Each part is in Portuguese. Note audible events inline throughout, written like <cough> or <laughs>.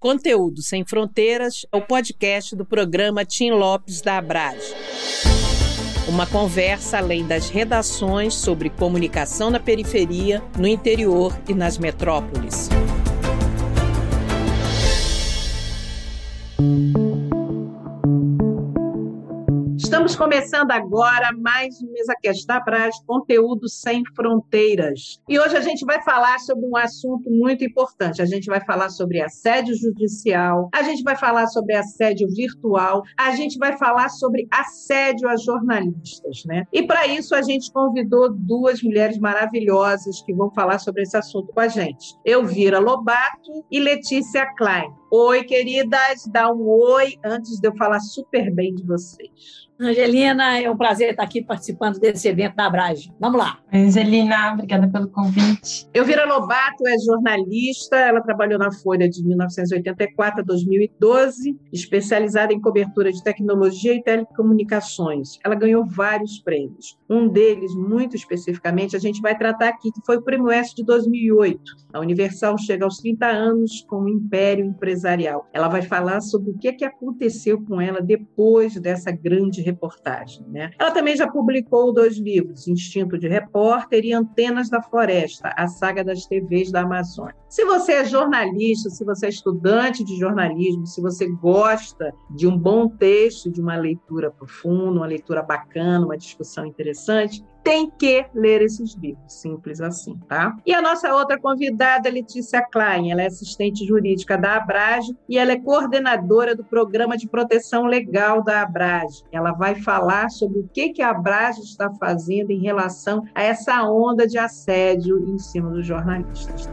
Conteúdo Sem Fronteiras é o podcast do programa Tim Lopes da Abrage. Uma conversa além das redações sobre comunicação na periferia, no interior e nas metrópoles. Estamos começando agora mais um MesaCast da Braz, conteúdo sem fronteiras. E hoje a gente vai falar sobre um assunto muito importante. A gente vai falar sobre assédio judicial, a gente vai falar sobre assédio virtual, a gente vai falar sobre assédio a jornalistas, né? E para isso a gente convidou duas mulheres maravilhosas que vão falar sobre esse assunto com a gente. Elvira Lobato e Letícia Klein. Oi, queridas, dá um oi antes de eu falar super bem de vocês. Angelina, é um prazer estar aqui participando desse evento da Abrage. Vamos lá. Angelina, obrigada pelo convite. Elvira Lobato é jornalista, ela trabalhou na Folha de 1984 a 2012, especializada em cobertura de tecnologia e telecomunicações. Ela ganhou vários prêmios. Um deles, muito especificamente, a gente vai tratar aqui, que foi o Prêmio S de 2008. A Universal chega aos 30 anos com um império empresarial. Ela vai falar sobre o que, que aconteceu com ela depois dessa grande reportagem. Né? Ela também já publicou dois livros, Instinto de Repórter e Antenas da Floresta, a saga das TVs da Amazônia. Se você é jornalista, se você é estudante de jornalismo, se você gosta de um bom texto, de uma leitura profunda, uma leitura bacana, uma discussão interessante, tem que ler esses livros, simples assim, tá? E a nossa outra convidada, Letícia Klein, ela é assistente jurídica da Abrage e ela é coordenadora do programa de proteção legal da Abrage. Ela vai falar sobre o que, que a Abrage está fazendo em relação a essa onda de assédio em cima dos jornalistas.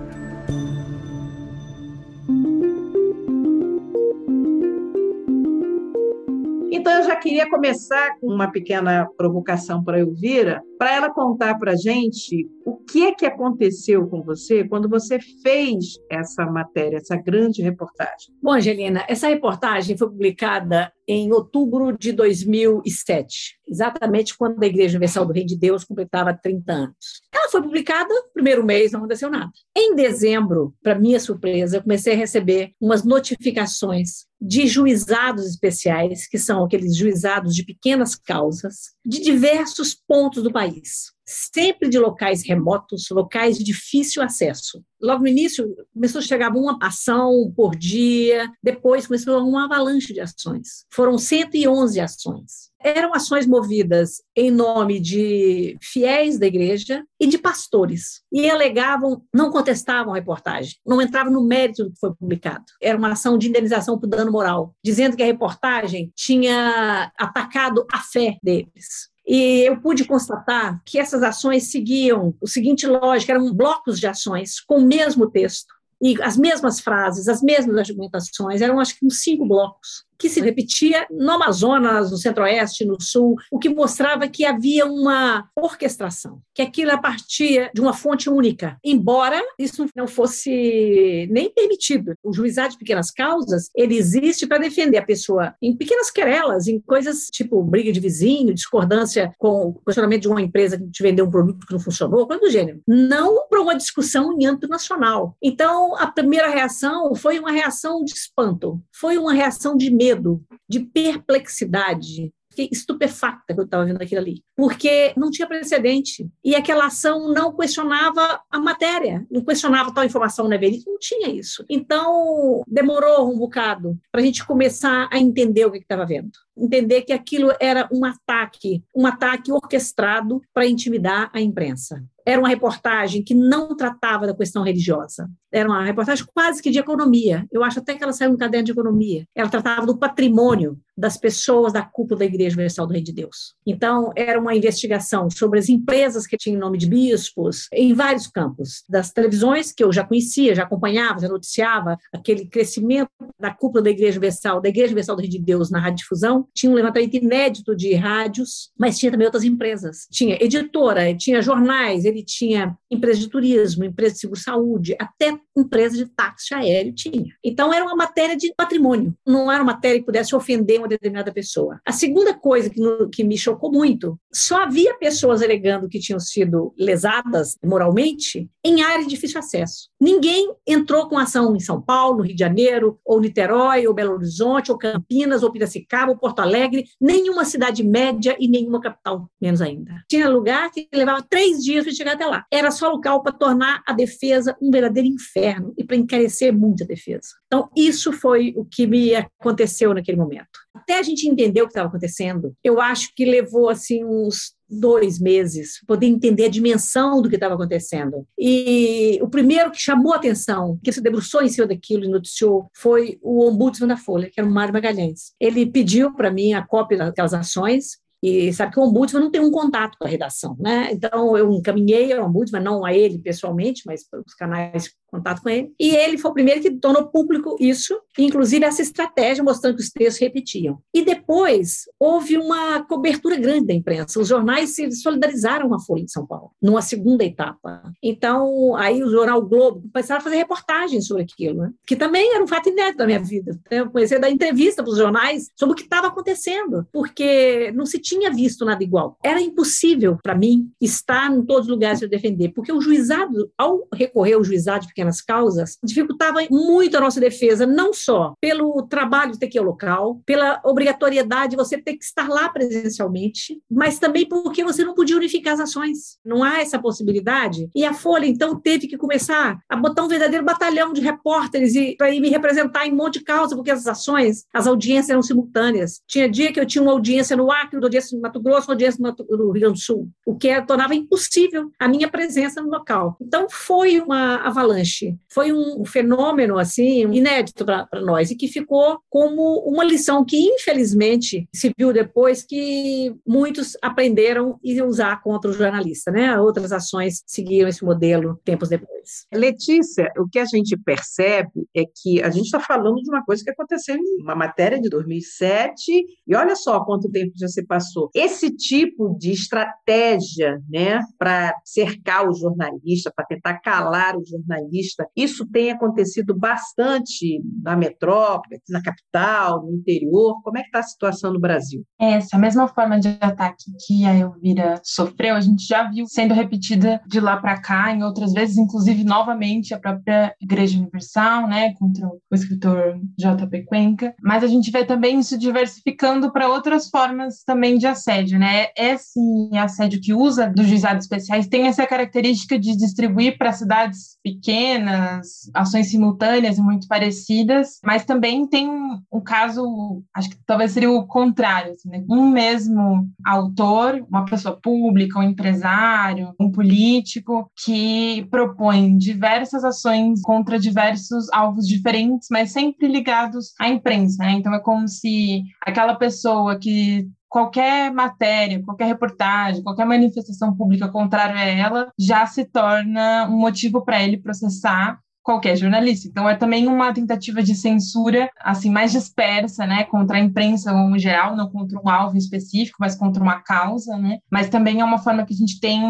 Então, eu já queria começar com uma pequena provocação para a Elvira, para ela contar para a gente o que é que aconteceu com você quando você fez essa matéria, essa grande reportagem. Bom, Angelina, essa reportagem foi publicada em outubro de 2007, exatamente quando a Igreja Universal do Reino de Deus completava 30 anos. Ela foi publicada primeiro mês, não aconteceu nada. Em dezembro, para minha surpresa, eu comecei a receber umas notificações de juizados especiais, que são aqueles juizados de pequenas causas, de diversos pontos do país sempre de locais remotos, locais de difícil acesso. Logo no início, começou a chegar uma ação por dia, depois começou uma avalanche de ações. Foram 111 ações. Eram ações movidas em nome de fiéis da igreja e de pastores. E alegavam, não contestavam a reportagem, não entravam no mérito do que foi publicado. Era uma ação de indenização por dano moral, dizendo que a reportagem tinha atacado a fé deles. E eu pude constatar que essas ações seguiam o seguinte lógica, eram blocos de ações com o mesmo texto e as mesmas frases, as mesmas argumentações, eram acho que uns cinco blocos que se repetia no Amazonas, no Centro-Oeste, no Sul, o que mostrava que havia uma orquestração, que aquilo partia de uma fonte única, embora isso não fosse nem permitido. O juizado de pequenas causas, ele existe para defender a pessoa em pequenas querelas, em coisas tipo briga de vizinho, discordância com o questionamento de uma empresa que te vendeu um produto que não funcionou, coisa do gênero. Não para uma discussão em âmbito nacional. Então, a primeira reação foi uma reação de espanto, foi uma reação de medo medo, de perplexidade. Fiquei estupefacta quando estava vendo aquilo ali, porque não tinha precedente. E aquela ação não questionava a matéria, não questionava tal informação não é verídica, não tinha isso. Então, demorou um bocado para a gente começar a entender o que estava vendo. Entender que aquilo era um ataque, um ataque orquestrado para intimidar a imprensa era uma reportagem que não tratava da questão religiosa. Era uma reportagem quase que de economia. Eu acho até que ela saiu no caderno de economia. Ela tratava do patrimônio das pessoas da cúpula da Igreja Universal do Rei de Deus. Então, era uma investigação sobre as empresas que tinham nome de bispos, em vários campos. Das televisões, que eu já conhecia, já acompanhava, já noticiava, aquele crescimento da cúpula da Igreja Universal, da Igreja Universal do Rei de Deus na radiodifusão. Tinha um levantamento inédito de rádios, mas tinha também outras empresas. Tinha editora, tinha jornais, ele tinha empresa de turismo, empresa de seguro-saúde, até empresa de táxi aéreo tinha. Então, era uma matéria de patrimônio, não era uma matéria que pudesse ofender uma determinada pessoa. A segunda coisa que, no, que me chocou muito, só havia pessoas alegando que tinham sido lesadas moralmente em áreas de difícil acesso. Ninguém entrou com ação em São Paulo, Rio de Janeiro, ou Niterói, ou Belo Horizonte, ou Campinas, ou Piracicaba, ou Porto Alegre, nenhuma cidade média e nenhuma capital, menos ainda. Tinha lugar que levava três dias para chegar até lá. Era só local para tornar a defesa um verdadeiro inferno e para encarecer muito a defesa. Então, isso foi o que me aconteceu naquele momento. Até a gente entender o que estava acontecendo, eu acho que levou assim uns dois meses, poder entender a dimensão do que estava acontecendo. E o primeiro que chamou a atenção, que se debruçou em cima daquilo e noticiou, foi o ombudsman da Folha, que era o Mário Magalhães. Ele pediu para mim a cópia daquelas ações, e sabe que o ombudsman não tem um contato com a redação, né? Então eu encaminhei ao ombudsman, não a ele pessoalmente, mas para os canais contato com ele. E ele foi o primeiro que tornou público isso, inclusive essa estratégia, mostrando que os textos repetiam. E depois houve uma cobertura grande da imprensa. Os jornais se solidarizaram com a Folha de São Paulo, numa segunda etapa. Então, aí o jornal Globo começaram a fazer reportagens sobre aquilo, né? que também era um fato inédito da minha vida. Eu comecei a dar entrevista para os jornais sobre o que estava acontecendo, porque não se tinha visto nada igual. Era impossível para mim estar em todos os lugares para defender, porque o juizado, ao recorrer ao juizado de pequena pequenas causas, dificultava muito a nossa defesa, não só pelo trabalho ter que ir ao local, pela obrigatoriedade de você ter que estar lá presencialmente, mas também porque você não podia unificar as ações. Não há essa possibilidade. E a Folha, então, teve que começar a botar um verdadeiro batalhão de repórteres para ir me representar em um monte de causa, porque as ações, as audiências eram simultâneas. Tinha dia que eu tinha uma audiência no Acre, outra audiência no Mato Grosso, uma audiência no, Mato, no Rio Grande do Sul, o que tornava impossível a minha presença no local. Então, foi uma avalanche foi um fenômeno assim inédito para nós e que ficou como uma lição que infelizmente se viu depois que muitos aprenderam e usar contra o jornalista, né? Outras ações seguiram esse modelo tempos depois. Letícia, o que a gente percebe é que a gente está falando de uma coisa que aconteceu em uma matéria de 2007 e olha só quanto tempo já se passou. Esse tipo de estratégia, né, para cercar o jornalista, para tentar calar o jornalista isso tem acontecido bastante na metrópole, na capital, no interior. Como é que está a situação no Brasil? Essa mesma forma de ataque que a Elvira sofreu, a gente já viu sendo repetida de lá para cá, em outras vezes, inclusive novamente a própria Igreja Universal, né, contra o escritor J.P. Cuenca. Mas a gente vê também isso diversificando para outras formas também de assédio, né? Esse assédio que usa dos juizados especiais tem essa característica de distribuir para cidades pequenas pequenas, ações simultâneas muito parecidas, mas também tem um, caso, acho que talvez seria o contrário, assim, né? um mesmo autor, uma pessoa pública, um empresário, um político, que propõe diversas ações contra diversos alvos diferentes, mas sempre ligados à imprensa. Né? Então é como se aquela pessoa que qualquer matéria, qualquer reportagem, qualquer manifestação pública contrária a ela já se torna um motivo para ele processar qualquer jornalista. Então é também uma tentativa de censura assim mais dispersa, né, contra a imprensa em geral, não contra um alvo específico, mas contra uma causa, né? Mas também é uma forma que a gente tem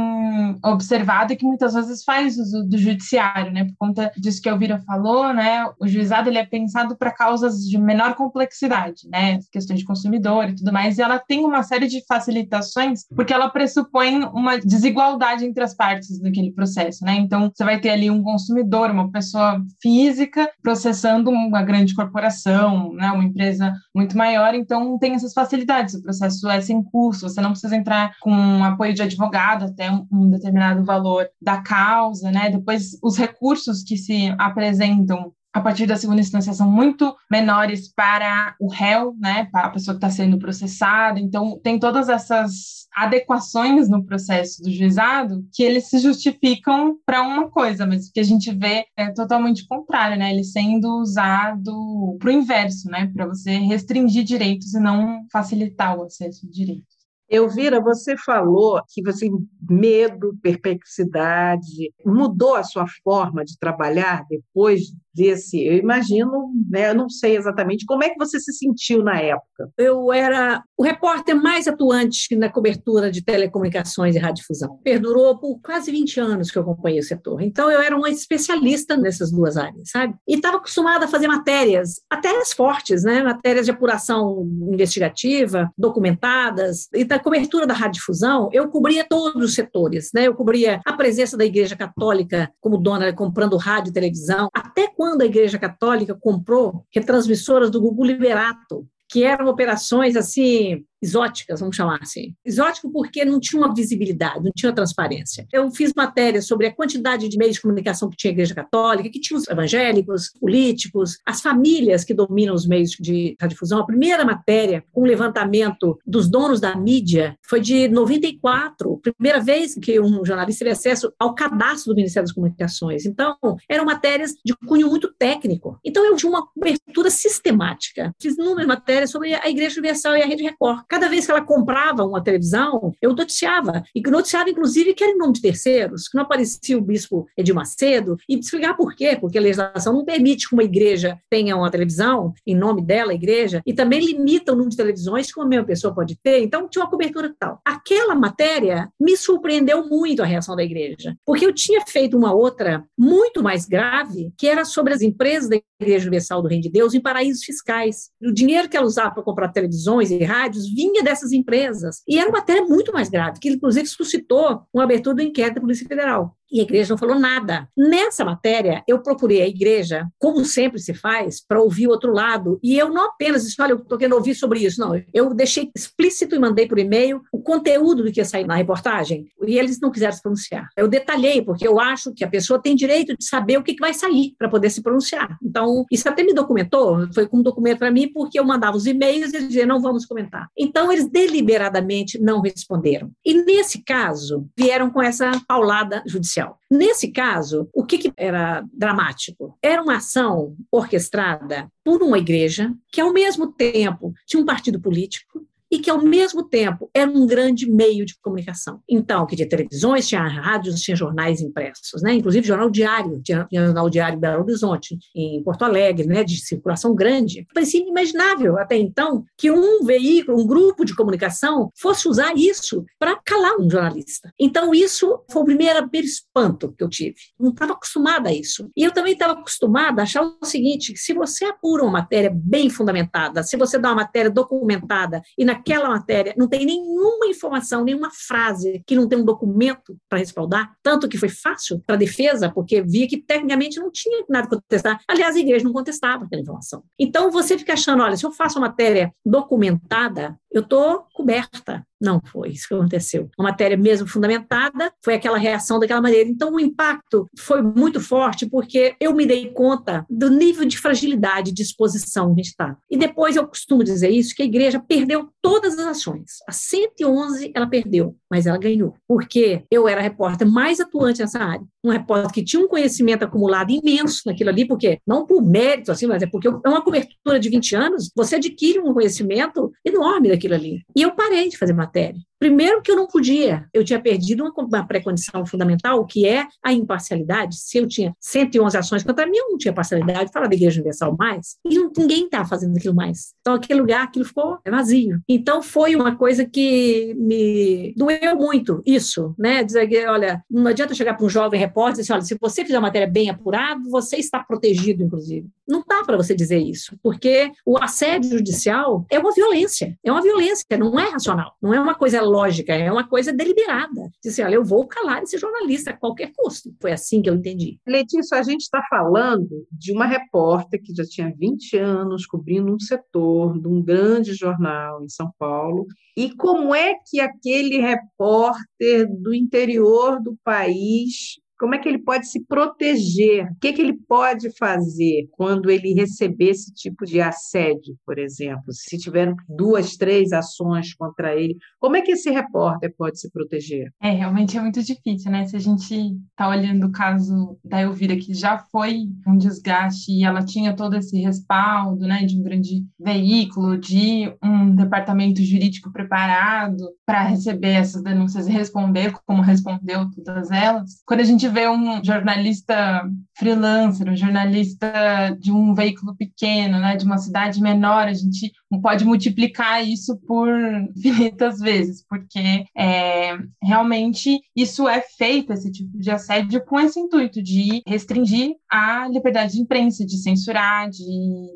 observado e que muitas vezes faz uso do judiciário, né? Por conta disso que a Elvira falou, né? O juizado ele é pensado para causas de menor complexidade, né? Questões de consumidor e tudo mais, e ela tem uma série de facilitações porque ela pressupõe uma desigualdade entre as partes daquele processo, né? Então você vai ter ali um consumidor, uma pessoa pessoa física processando uma grande corporação, né, uma empresa muito maior, então tem essas facilidades. O processo é sem custo, você não precisa entrar com apoio de advogado até um determinado valor da causa, né? Depois os recursos que se apresentam a partir da segunda instância são muito menores para o réu, né, para a pessoa que está sendo processada. Então, tem todas essas adequações no processo do juizado que eles se justificam para uma coisa, mas o que a gente vê é totalmente contrário, né? Ele sendo usado para o inverso, né, para você restringir direitos e não facilitar o acesso a direitos. Elvira, você falou que você medo, perplexidade, mudou a sua forma de trabalhar depois desse, eu imagino, né, eu não sei exatamente como é que você se sentiu na época. Eu era o repórter mais atuante na cobertura de telecomunicações e radiodifusão. Perdurou por quase 20 anos que eu acompanhei o setor. Então eu era uma especialista nessas duas áreas, sabe? E estava acostumada a fazer matérias, matérias fortes, né? Matérias de apuração investigativa, documentadas. E da cobertura da radiodifusão, eu cobria todos os setores, né? Eu cobria a presença da Igreja Católica como dona comprando rádio e televisão, até quando a Igreja Católica comprou retransmissoras do Gugu Liberato, que eram operações assim exóticas, vamos chamar assim. Exótico porque não tinha uma visibilidade, não tinha transparência. Eu fiz matéria sobre a quantidade de meios de comunicação que tinha a Igreja Católica, que tinha os evangélicos, políticos, as famílias que dominam os meios de radiodifusão. A primeira matéria, com um levantamento dos donos da mídia, foi de 94, primeira vez que um jornalista teve acesso ao cadastro do Ministério das Comunicações. Então, eram matérias de cunho muito técnico. Então, eu tinha uma cobertura sistemática. Fiz inúmeras matérias sobre a Igreja Universal e a Rede Record. Cada vez que ela comprava uma televisão, eu noticiava. E noticiava, inclusive, que era em nome de terceiros, que não aparecia o bispo Edir Macedo, e explicar por quê, porque a legislação não permite que uma igreja tenha uma televisão em nome dela, a igreja, e também limita o número de televisões que uma mesma pessoa pode ter. Então, tinha uma cobertura tal. Aquela matéria me surpreendeu muito a reação da igreja, porque eu tinha feito uma outra muito mais grave, que era sobre as empresas da Igreja Universal do Reino de Deus em paraísos fiscais. O dinheiro que ela usava para comprar televisões e rádios vinha dessas empresas. E era uma matéria muito mais grave, que inclusive suscitou uma abertura do inquérito da Polícia Federal e a igreja não falou nada. Nessa matéria, eu procurei a igreja, como sempre se faz, para ouvir o outro lado. E eu não apenas disse, olha, eu estou querendo ouvir sobre isso. Não, eu deixei explícito e mandei por e-mail o conteúdo do que ia sair na reportagem. E eles não quiseram se pronunciar. Eu detalhei, porque eu acho que a pessoa tem direito de saber o que vai sair para poder se pronunciar. Então, isso até me documentou, foi como documento para mim, porque eu mandava os e-mails e eles diziam, não vamos comentar. Então, eles deliberadamente não responderam. E nesse caso, vieram com essa paulada judicial. Nesse caso, o que, que era dramático? Era uma ação orquestrada por uma igreja que, ao mesmo tempo, tinha um partido político, e que, ao mesmo tempo, era um grande meio de comunicação. Então, que tinha televisões, tinha rádios, tinha jornais impressos, né? inclusive jornal diário, tinha, jornal diário Belo Horizonte, em Porto Alegre, né? de circulação grande. Parecia inimaginável até então que um veículo, um grupo de comunicação fosse usar isso para calar um jornalista. Então, isso foi o primeiro espanto que eu tive. Não estava acostumada a isso. E eu também estava acostumada a achar o seguinte, se você apura uma matéria bem fundamentada, se você dá uma matéria documentada e na naquela matéria não tem nenhuma informação, nenhuma frase que não tem um documento para respaldar, tanto que foi fácil para a defesa, porque via que tecnicamente não tinha nada a contestar. Aliás, a igreja não contestava aquela informação. Então, você fica achando, olha, se eu faço uma matéria documentada, eu estou coberta. Não foi isso que aconteceu. Uma matéria mesmo fundamentada, foi aquela reação daquela maneira. Então, o impacto foi muito forte, porque eu me dei conta do nível de fragilidade, de exposição que a gente está. E depois eu costumo dizer isso, que a igreja perdeu todas as ações. A 111 ela perdeu, mas ela ganhou. Porque eu era a repórter mais atuante nessa área. Um repórter que tinha um conhecimento acumulado imenso naquilo ali, porque não por mérito, assim, mas é porque é uma cobertura de 20 anos, você adquire um conhecimento enorme daquilo ali. E eu parei de fazer matéria. Primeiro que eu não podia, eu tinha perdido uma, uma pré-condição fundamental, que é a imparcialidade. Se eu tinha 111 ações contra mim, eu não tinha parcialidade, falar da Igreja Universal mais, e não, ninguém estava fazendo aquilo mais. Então, aquele lugar, aquilo ficou vazio. Então, foi uma coisa que me doeu muito, isso, né? Dizer que, olha, não adianta chegar para um jovem repórter e dizer, olha, se você fizer uma matéria bem apurada, você está protegido, inclusive. Não dá para você dizer isso, porque o assédio judicial é uma violência, é uma violência, não é racional, não é uma coisa lógica, é uma coisa deliberada. Disse, olha, eu vou calar esse jornalista a qualquer custo. Foi assim que eu entendi. Letícia, a gente está falando de uma repórter que já tinha 20 anos cobrindo um setor de um grande jornal em São Paulo. E como é que aquele repórter do interior do país como é que ele pode se proteger? O que, que ele pode fazer quando ele receber esse tipo de assédio, por exemplo? Se tiver duas, três ações contra ele, como é que esse repórter pode se proteger? É, realmente é muito difícil, né? Se a gente está olhando o caso da Elvira, que já foi um desgaste e ela tinha todo esse respaldo, né, de um grande veículo, de um departamento jurídico preparado para receber essas denúncias e responder como respondeu todas elas. Quando a gente vê um jornalista freelancer, um jornalista de um veículo pequeno, né, de uma cidade menor, a gente pode multiplicar isso por <laughs> infinitas vezes, porque é, realmente isso é feito, esse tipo de assédio, com esse intuito de restringir a liberdade de imprensa, de censurar, de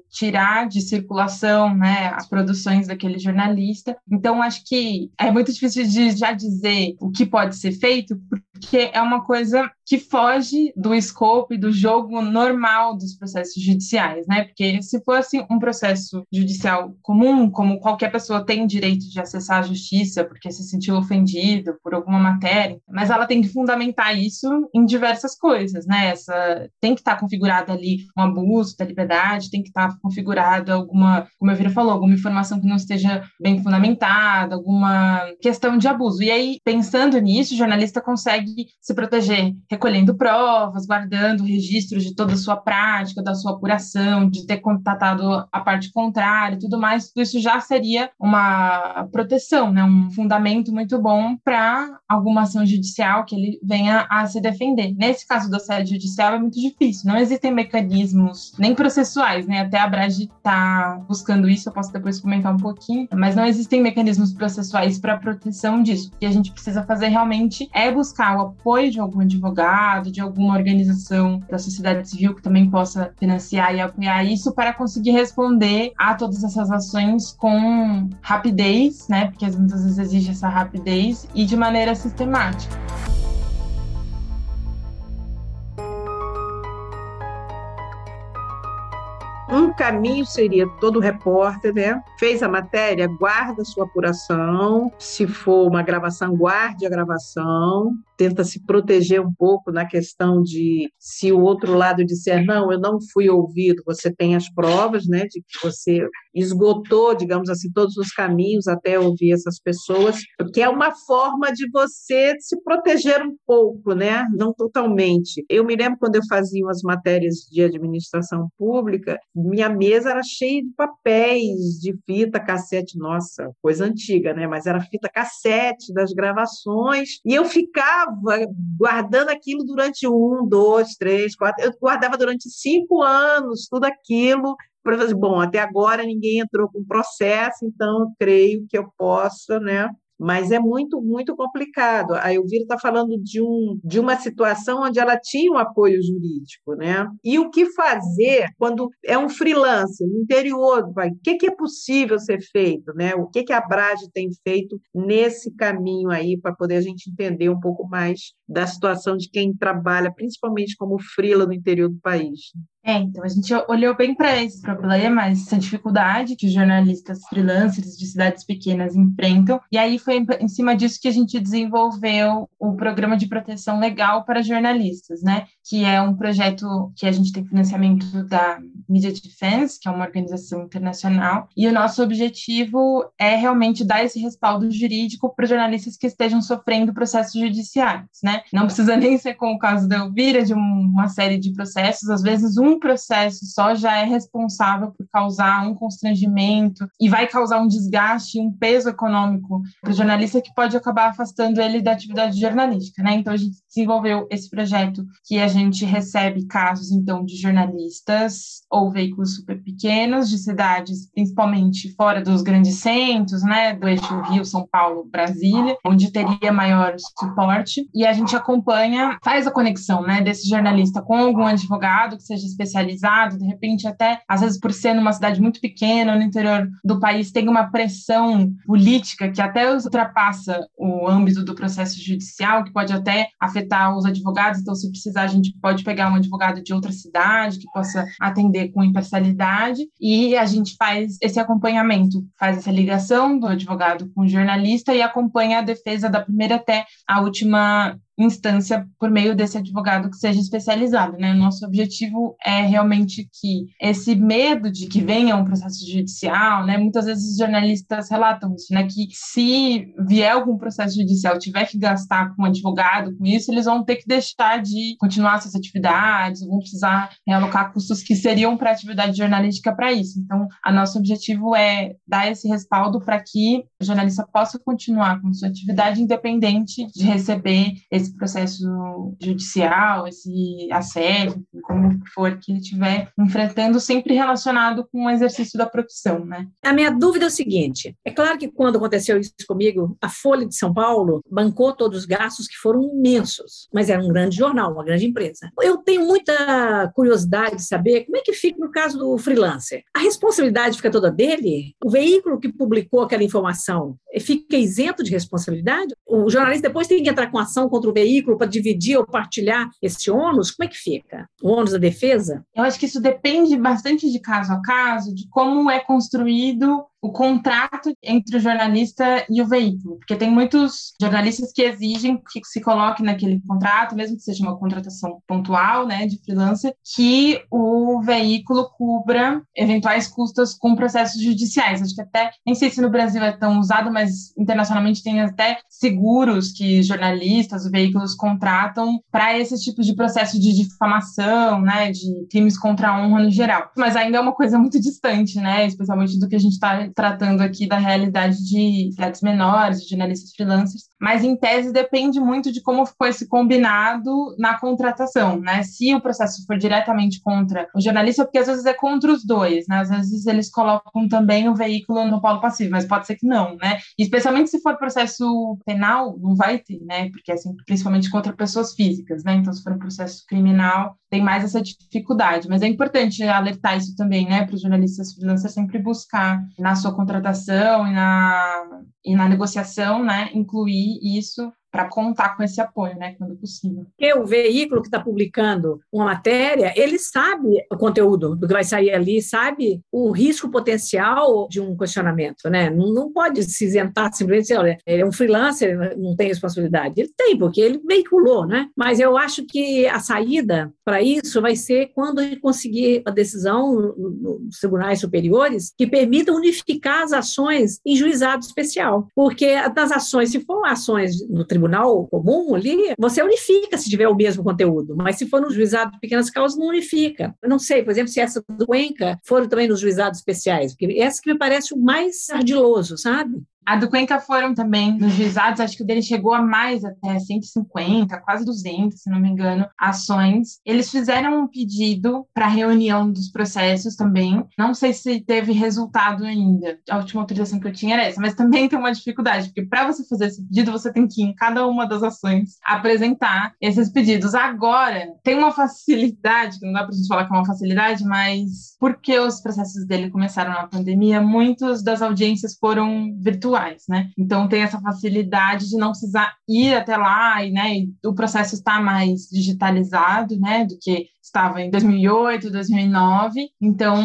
tirar de circulação né, as produções daquele jornalista. Então, acho que é muito difícil de já dizer o que pode ser feito, porque é uma coisa que foge do escopo e do jogo normal dos processos judiciais, né? Porque se fosse um processo judicial comum, como qualquer pessoa tem direito de acessar a justiça porque se sentiu ofendido por alguma matéria, mas ela tem que fundamentar isso em diversas coisas, né? Essa tem que estar tá configurada ali um abuso da liberdade, tem que estar tá configurada alguma, como a Vira falou, alguma informação que não esteja bem fundamentada, alguma questão de abuso. E aí, pensando nisso, o jornalista consegue se proteger recolhendo provas, guardando registros de toda a sua prática, da sua apuração, de ter contatado a parte contrária e tudo mais, tudo isso já seria uma proteção, né? um fundamento muito bom para alguma ação judicial que ele venha a se defender. Nesse caso do assédio judicial é muito difícil, não existem mecanismos nem processuais, né? Até a Brage está buscando isso, eu posso depois comentar um pouquinho, mas não existem mecanismos processuais para proteção disso. O que a gente precisa fazer realmente é buscar o apoio de algum advogado, de alguma organização da sociedade civil que também possa financiar e apoiar isso para conseguir responder a todas essas ações com rapidez, né? Porque muitas vezes exige essa rapidez e de maneira sistemática. Um caminho seria todo repórter, né? Fez a matéria, guarda a sua apuração. Se for uma gravação, guarde a gravação tenta se proteger um pouco na questão de se o outro lado disser não, eu não fui ouvido, você tem as provas, né, de que você esgotou, digamos assim, todos os caminhos até ouvir essas pessoas, que é uma forma de você se proteger um pouco, né, não totalmente. Eu me lembro quando eu fazia umas matérias de administração pública, minha mesa era cheia de papéis, de fita cassete, nossa, coisa antiga, né, mas era fita cassete das gravações, e eu ficava guardando aquilo durante um, dois, três, quatro. Eu guardava durante cinco anos tudo aquilo para fazer, bom, até agora ninguém entrou com processo, então eu creio que eu possa, né, mas é muito, muito complicado. A Elvira está falando de, um, de uma situação onde ela tinha um apoio jurídico, né? E o que fazer quando é um freelancer no interior do país? O que, que é possível ser feito, né? O que, que a Brage tem feito nesse caminho aí para poder a gente entender um pouco mais da situação de quem trabalha, principalmente como freela no interior do país? É, então a gente olhou bem para esse problema, essa dificuldade que os jornalistas freelancers de cidades pequenas enfrentam, e aí foi em cima disso que a gente desenvolveu o programa de proteção legal para jornalistas, né? Que é um projeto que a gente tem financiamento da Media Defense, que é uma organização internacional, e o nosso objetivo é realmente dar esse respaldo jurídico para jornalistas que estejam sofrendo processos judiciais, né? Não precisa <laughs> nem ser com o caso da Elvira, de uma série de processos, às vezes um processo só já é responsável por causar um constrangimento e vai causar um desgaste, um peso econômico para o jornalista que pode acabar afastando ele da atividade jornalística, né? Então a gente desenvolveu esse projeto que a gente recebe casos então de jornalistas ou veículos super pequenos de cidades, principalmente fora dos grandes centros, né, do eixo Rio, São Paulo, Brasília, onde teria maior suporte. E a gente acompanha, faz a conexão, né, desse jornalista com algum advogado que seja especializado, de repente até, às vezes por ser numa cidade muito pequena, no interior do país, tem uma pressão política que até ultrapassa o âmbito do processo judicial, que pode até afetar os advogados, então se precisar a gente pode pegar um advogado de outra cidade que possa atender com imparcialidade e a gente faz esse acompanhamento, faz essa ligação do advogado com o jornalista e acompanha a defesa da primeira até a última instância por meio desse advogado que seja especializado, né? O nosso objetivo é realmente que esse medo de que venha um processo judicial, né? Muitas vezes os jornalistas relatam isso, né? Que se vier algum processo judicial, tiver que gastar com um advogado com isso, eles vão ter que deixar de continuar suas atividades, vão precisar realocar custos que seriam para atividade jornalística para isso. Então, a nosso objetivo é dar esse respaldo para que o jornalista possa continuar com sua atividade independente de receber esse processo judicial, esse assédio, como for que ele estiver enfrentando, sempre relacionado com o exercício da profissão, né? A minha dúvida é o seguinte: é claro que quando aconteceu isso comigo, a Folha de São Paulo bancou todos os gastos que foram imensos, mas era um grande jornal, uma grande empresa. Eu tenho muita curiosidade de saber como é que fica no caso do freelancer. A responsabilidade fica toda dele? O veículo que publicou aquela informação fica isento de responsabilidade? O jornalista depois tem que entrar com ação contra o veículo para dividir ou partilhar esse ônus? Como é que fica? O ônus da defesa? Eu acho que isso depende bastante de caso a caso, de como é construído o contrato entre o jornalista e o veículo, porque tem muitos jornalistas que exigem que se coloque naquele contrato, mesmo que seja uma contratação pontual, né, de freelancer, que o veículo cubra eventuais custas com processos judiciais. Acho que até, nem sei se no Brasil é tão usado, mas internacionalmente tem até seguros que jornalistas, veículos contratam para esses tipos de processos de difamação, né, de crimes contra a honra no geral. Mas ainda é uma coisa muito distante, né, especialmente do que a gente está tratando aqui da realidade de cidades menores, de jornalistas freelancers, mas em tese depende muito de como foi esse combinado na contratação, né? Se o processo for diretamente contra o jornalista, porque às vezes é contra os dois, né? Às vezes eles colocam também o veículo no polo passivo, mas pode ser que não, né? especialmente se for processo penal, não vai ter, né? Porque é sempre, principalmente contra pessoas físicas, né? Então, se for um processo criminal, tem mais essa dificuldade. Mas é importante alertar isso também, né? Para os jornalistas freelancers sempre buscar na sua contratação e na, e na negociação, né? Incluir isso para contar com esse apoio, né, quando possível. Porque o veículo que está publicando uma matéria, ele sabe o conteúdo do que vai sair ali, sabe o risco potencial de um questionamento, né? Não, pode se isentar simplesmente dizer, olha, ele é um freelancer, não tem responsabilidade. Ele tem, porque ele veiculou, né? Mas eu acho que a saída para isso vai ser quando ele conseguir a decisão nos tribunais superiores que permita unificar as ações em juizado especial. Porque das ações, se for ações no tribunal tribunal comum ali, você unifica se tiver o mesmo conteúdo, mas se for no juizado de pequenas causas, não unifica. Eu não sei, por exemplo, se essa do Cuenca foram também nos juizados especiais, porque essa que me parece o mais ardiloso, sabe? A do Cuenca foram também nos juizados, acho que o dele chegou a mais até 150, quase 200, se não me engano, ações. Eles fizeram um pedido para reunião dos processos também. Não sei se teve resultado ainda. A última autorização que eu tinha era essa, mas também tem uma dificuldade, porque para você fazer esse pedido, você tem que em cada uma das ações apresentar esses pedidos. Agora, tem uma facilidade, que não dá para a gente falar que é uma facilidade, mas porque os processos dele começaram na pandemia, muitas das audiências foram virtuais virtuais, né? Então tem essa facilidade de não precisar ir até lá e, né, e o processo está mais digitalizado, né, do que estava em 2008, 2009, então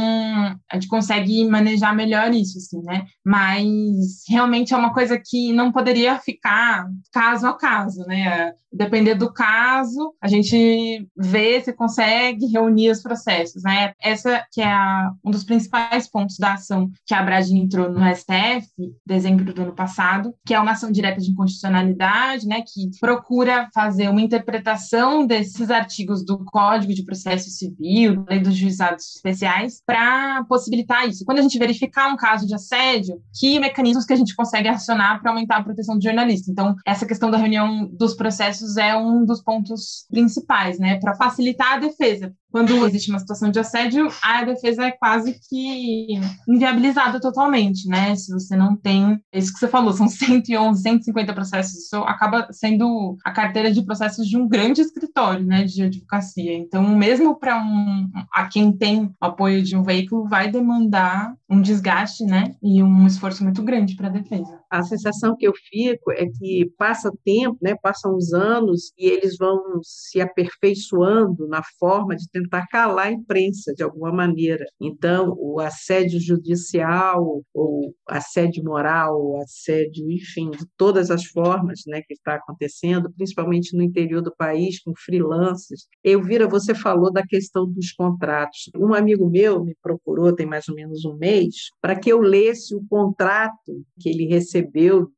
a gente consegue manejar melhor isso, assim, né? Mas realmente é uma coisa que não poderia ficar caso a caso, né? Depender do caso, a gente vê se consegue reunir os processos, né? Essa que é a, um dos principais pontos da ação que a Brad entrou no STF, dezembro do ano passado, que é uma ação direta de inconstitucionalidade, né? Que procura fazer uma interpretação desses artigos do Código de processo civil, lei dos juizados especiais, para possibilitar isso. Quando a gente verificar um caso de assédio, que mecanismos que a gente consegue acionar para aumentar a proteção do jornalista? Então, essa questão da reunião dos processos é um dos pontos principais, né, para facilitar a defesa quando existe uma situação de assédio, a defesa é quase que inviabilizada totalmente, né? Se você não tem, é isso que você falou, são 111, 150 processos, isso acaba sendo a carteira de processos de um grande escritório, né, de advocacia. Então, mesmo para um a quem tem apoio de um veículo vai demandar um desgaste, né, e um esforço muito grande para a defesa. A sensação que eu fico é que passa tempo, né, passam os anos e eles vão se aperfeiçoando na forma de tentar calar a imprensa de alguma maneira. Então, o assédio judicial, ou assédio moral, assédio, enfim, de todas as formas né, que está acontecendo, principalmente no interior do país, com freelancers. Elvira, você falou da questão dos contratos. Um amigo meu me procurou tem mais ou menos um mês para que eu lesse o contrato que ele recebeu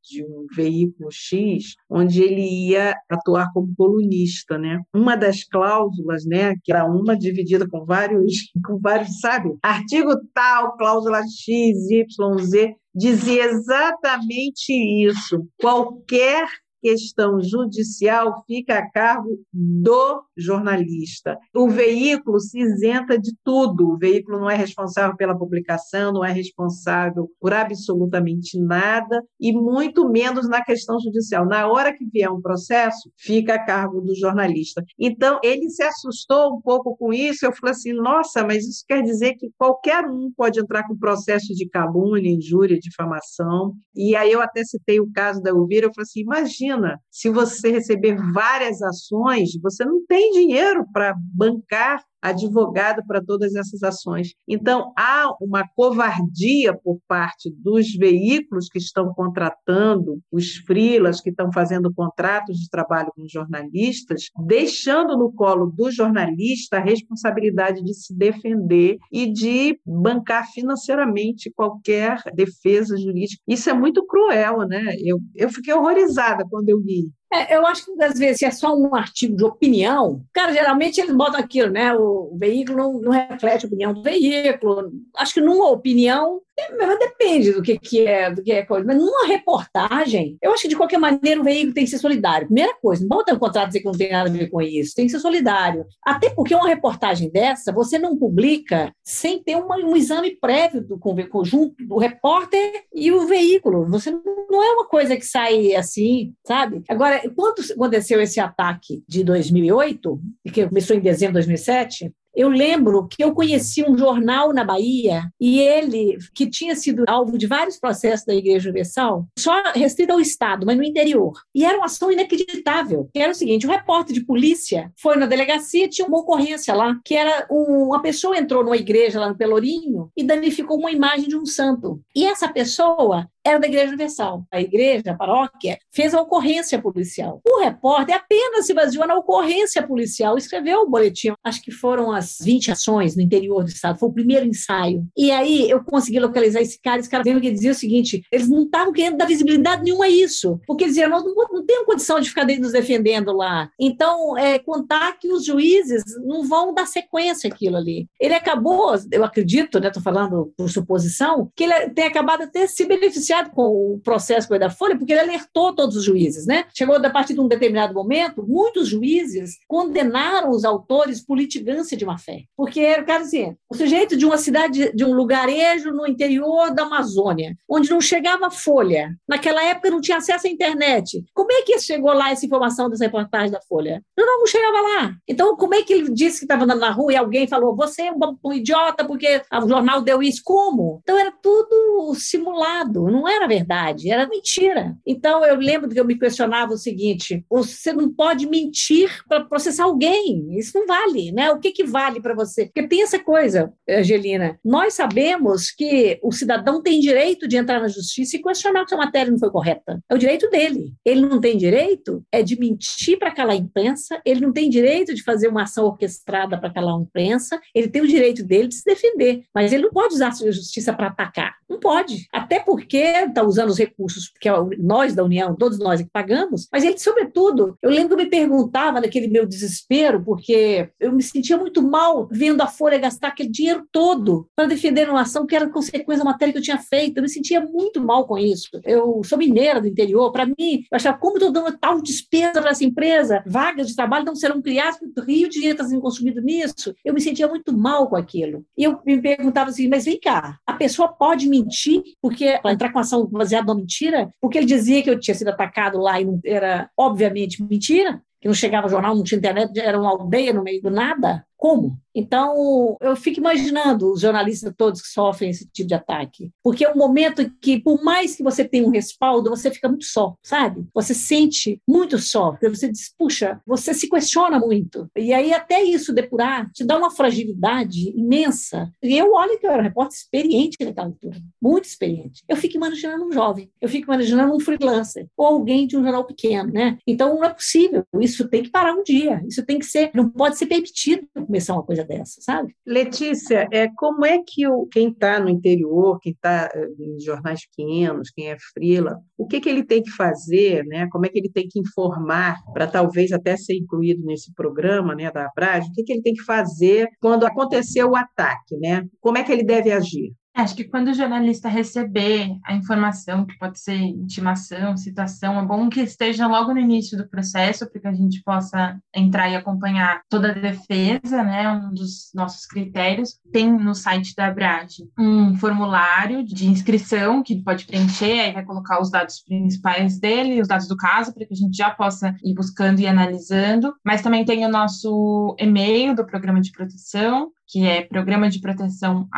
de um veículo X, onde ele ia atuar como colunista, né? Uma das cláusulas, né, que era uma dividida com vários, <laughs> com vários, sabe? Artigo tal, cláusula X, Y, Z, dizia exatamente isso. Qualquer questão judicial fica a cargo do jornalista. O veículo se isenta de tudo. O veículo não é responsável pela publicação, não é responsável por absolutamente nada e muito menos na questão judicial. Na hora que vier um processo, fica a cargo do jornalista. Então, ele se assustou um pouco com isso. Eu falei assim: nossa, mas isso quer dizer que qualquer um pode entrar com processo de calúnia, injúria, difamação. E aí eu até citei o caso da Elvira. Eu falei assim: imagina Imagina, se você receber várias ações, você não tem dinheiro para bancar advogado para todas essas ações. Então, há uma covardia por parte dos veículos que estão contratando os frilas, que estão fazendo contratos de trabalho com jornalistas, deixando no colo do jornalista a responsabilidade de se defender e de bancar financeiramente qualquer defesa jurídica. Isso é muito cruel, né? Eu, eu fiquei horrorizada quando eu li. É, eu acho que às vezes se é só um artigo de opinião, cara, geralmente eles botam aquilo, né? O, veículo não, não, reflete a opinião do veículo. Acho que numa opinião é, depende do que, que é, do que é coisa. Mas numa reportagem, eu acho que de qualquer maneira o veículo tem que ser solidário. Primeira coisa, não bota um contrato dizer que não tem nada a ver com isso, tem que ser solidário. Até porque uma reportagem dessa, você não publica sem ter uma, um exame prévio do conjunto do repórter e o veículo. Você não é uma coisa que sai assim, sabe? Agora, quando aconteceu esse ataque de 2008, que começou em dezembro de 2007, eu lembro que eu conheci um jornal na Bahia e ele, que tinha sido alvo de vários processos da Igreja Universal, só restrito ao Estado, mas no interior. E era uma ação inacreditável. Era o seguinte: um repórter de polícia foi na delegacia, tinha uma ocorrência lá, que era um, uma pessoa entrou numa igreja lá no Pelourinho e danificou uma imagem de um santo. E essa pessoa era da Igreja Universal. A igreja, a paróquia, fez a ocorrência policial. O repórter apenas se baseou na ocorrência policial, escreveu o boletim. Acho que foram as 20 ações no interior do estado, foi o primeiro ensaio. E aí eu consegui localizar esse cara, esse cara vendo que dizia o seguinte: eles não estavam querendo dar visibilidade nenhuma a isso, porque eles diziam, nós não, não temos condição de ficar nos defendendo lá. Então, é, contar que os juízes não vão dar sequência àquilo ali. Ele acabou, eu acredito, né, estou falando por suposição, que ele tem acabado até se beneficiar com o processo da Folha, porque ele alertou todos os juízes, né? Chegou a partir de um determinado momento, muitos juízes condenaram os autores por litigância de má fé, porque era o cara assim, o sujeito de uma cidade, de um lugarejo no interior da Amazônia, onde não chegava folha, naquela época não tinha acesso à internet. Como é que chegou lá essa informação dessa reportagem da Folha? Não, não chegava lá. Então, como é que ele disse que estava andando na rua e alguém falou, você é um, um idiota porque o jornal deu isso? Como? Então, era tudo simulado, não não era verdade, era mentira. Então eu lembro que eu me questionava o seguinte: você não pode mentir para processar alguém, isso não vale, né? O que, que vale para você? Porque tem essa coisa, Angelina, nós sabemos que o cidadão tem direito de entrar na justiça e questionar se a matéria não foi correta. É o direito dele. Ele não tem direito é de mentir para calar a imprensa, ele não tem direito de fazer uma ação orquestrada para calar a imprensa, ele tem o direito dele de se defender, mas ele não pode usar a justiça para atacar. Não pode. Até porque está usando os recursos que é nós da União, todos nós que pagamos, mas ele, sobretudo, eu lembro que eu me perguntava naquele meu desespero, porque eu me sentia muito mal vendo a Folha gastar aquele dinheiro todo para defender uma ação que era consequência da matéria que eu tinha feito. Eu me sentia muito mal com isso. Eu sou mineira do interior, para mim, eu achava como estou dando tal despesa para essa empresa, vagas de trabalho não serão criadas, rio de dinheiro está sendo consumido nisso. Eu me sentia muito mal com aquilo. E eu me perguntava assim, mas vem cá, a pessoa pode mentir porque ela entrar com baseada numa mentira, porque ele dizia que eu tinha sido atacado lá e não, era obviamente mentira, que não chegava jornal, não tinha internet, era uma aldeia no meio do nada. Como? Então, eu fico imaginando os jornalistas todos que sofrem esse tipo de ataque. Porque é um momento que, por mais que você tenha um respaldo, você fica muito só, sabe? Você sente muito só. Porque você diz, puxa, você se questiona muito. E aí, até isso depurar, te dá uma fragilidade imensa. E eu olho que eu era um repórter experiente naquela altura, muito experiente. Eu fico imaginando um jovem, eu fico imaginando um freelancer, ou alguém de um jornal pequeno, né? Então, não é possível. Isso tem que parar um dia. Isso tem que ser, não pode ser permitido começar uma coisa dessa, sabe? Letícia, é, como é que o, quem está no interior, quem está eh, em jornais pequenos, quem é frila, o que, que ele tem que fazer, né? como é que ele tem que informar para talvez até ser incluído nesse programa né, da Abrage, o que, que ele tem que fazer quando acontecer o ataque, né? como é que ele deve agir? Acho que quando o jornalista receber a informação, que pode ser intimação, citação, é bom que esteja logo no início do processo, para que a gente possa entrar e acompanhar toda a defesa, né? Um dos nossos critérios. Tem no site da Abrage um formulário de inscrição que pode preencher, aí vai colocar os dados principais dele, os dados do caso, para que a gente já possa ir buscando e analisando. Mas também tem o nosso e-mail do programa de proteção, que é programa de proteção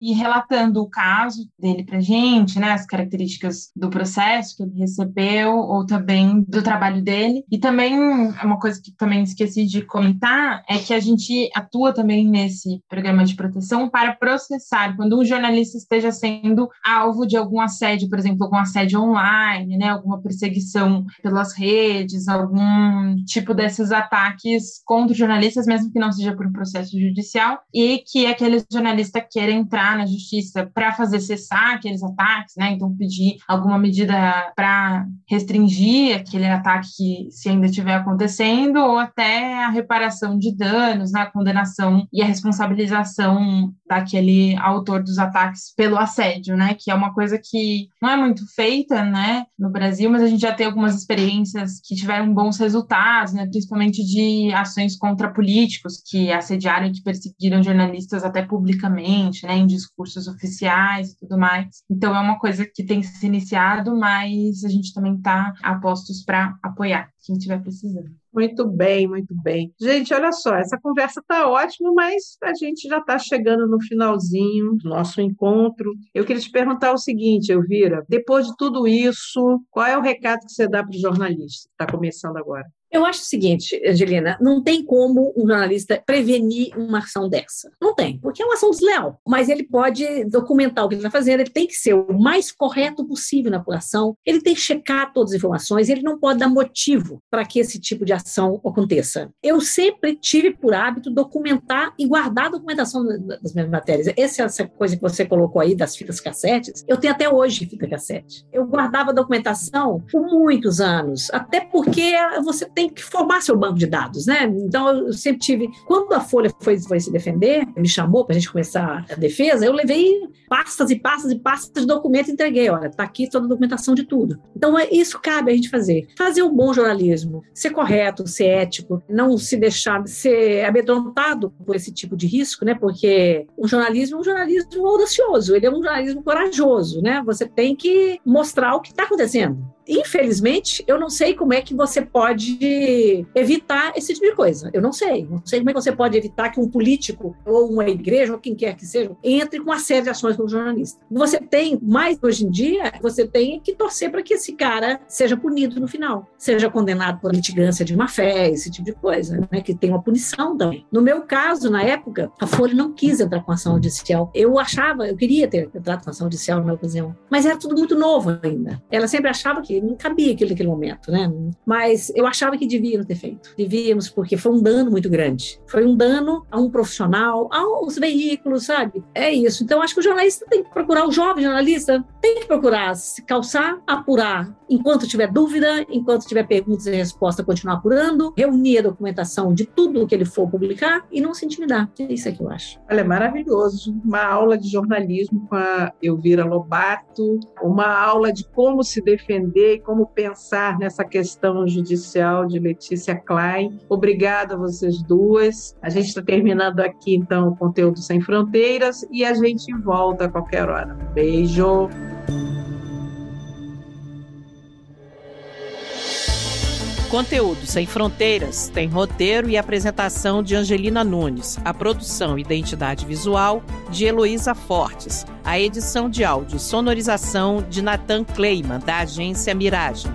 e relatando o caso dele para gente, né, as características do processo que ele recebeu, ou também do trabalho dele. E também, uma coisa que também esqueci de comentar, é que a gente atua também nesse programa de proteção para processar, quando um jornalista esteja sendo alvo de algum assédio, por exemplo, algum assédio online, né, alguma perseguição pelas redes, algum tipo desses ataques com contra jornalistas, mesmo que não seja por um processo judicial, e que aquele jornalista queira entrar na justiça para fazer cessar aqueles ataques, né? Então, pedir alguma medida para restringir aquele ataque que, se ainda estiver acontecendo, ou até a reparação de danos, né? a condenação e a responsabilização daquele autor dos ataques pelo assédio, né? Que é uma coisa que não é muito feita, né? No Brasil, mas a gente já tem algumas experiências que tiveram bons resultados, né? Principalmente de ações ações contra políticos que assediaram e que perseguiram jornalistas até publicamente, né, em discursos oficiais e tudo mais. Então é uma coisa que tem se iniciado, mas a gente também está a postos para apoiar quem estiver precisando. Muito bem, muito bem. Gente, olha só, essa conversa está ótima, mas a gente já está chegando no finalzinho do nosso encontro. Eu queria te perguntar o seguinte, Elvira: depois de tudo isso, qual é o recado que você dá para o jornalista que está começando agora? Eu acho o seguinte, Angelina, não tem como um jornalista prevenir uma ação dessa. Não tem, porque é uma ação desleal. Mas ele pode documentar o que ele está fazendo, ele tem que ser o mais correto possível na apuração, ele tem que checar todas as informações, ele não pode dar motivo para que esse tipo de ação aconteça. Eu sempre tive por hábito documentar e guardar a documentação das minhas matérias. Essa, essa coisa que você colocou aí das fitas cassetes, eu tenho até hoje fita cassete. Eu guardava documentação por muitos anos, até porque você tem tem que formar seu banco de dados, né? Então, eu sempre tive. Quando a Folha foi, foi se defender, me chamou para a gente começar a defesa, eu levei pastas e pastas e pastas de documento e entreguei. Olha, está aqui toda a documentação de tudo. Então, é, isso cabe a gente fazer. Fazer um bom jornalismo, ser correto, ser ético, não se deixar ser amedrontado por esse tipo de risco, né? Porque o jornalismo é um jornalismo audacioso, ele é um jornalismo corajoso, né? Você tem que mostrar o que está acontecendo infelizmente, eu não sei como é que você pode evitar esse tipo de coisa. Eu não sei. Não sei como é que você pode evitar que um político ou uma igreja ou quem quer que seja entre com uma série de ações como jornalista. Você tem, mais hoje em dia, você tem que torcer para que esse cara seja punido no final, seja condenado por litigância de má fé, esse tipo de coisa, né? que tem uma punição também. No meu caso, na época, a Folha não quis entrar com ação judicial. Eu achava, eu queria ter entrado com ação judicial na ocasião, mas era tudo muito novo ainda. Ela sempre achava que não cabia aquilo naquele momento, né? Mas eu achava que devíamos ter feito. Devíamos, porque foi um dano muito grande. Foi um dano a um profissional, aos veículos, sabe? É isso. Então, acho que o jornalista tem que procurar, o jovem jornalista tem que procurar se calçar, apurar enquanto tiver dúvida, enquanto tiver perguntas e respostas, continuar apurando, reunir a documentação de tudo que ele for publicar e não se intimidar. É isso que eu acho. Olha, é maravilhoso. Uma aula de jornalismo com a Elvira Lobato, uma aula de como se defender e como pensar nessa questão judicial de Letícia Klein. Obrigada a vocês duas. A gente está terminando aqui, então, o Conteúdo Sem Fronteiras e a gente volta a qualquer hora. Beijo! Conteúdo Sem Fronteiras tem roteiro e apresentação de Angelina Nunes, a produção e identidade visual de Heloísa Fortes, a edição de áudio e sonorização de Nathan Kleiman, da agência Miragem.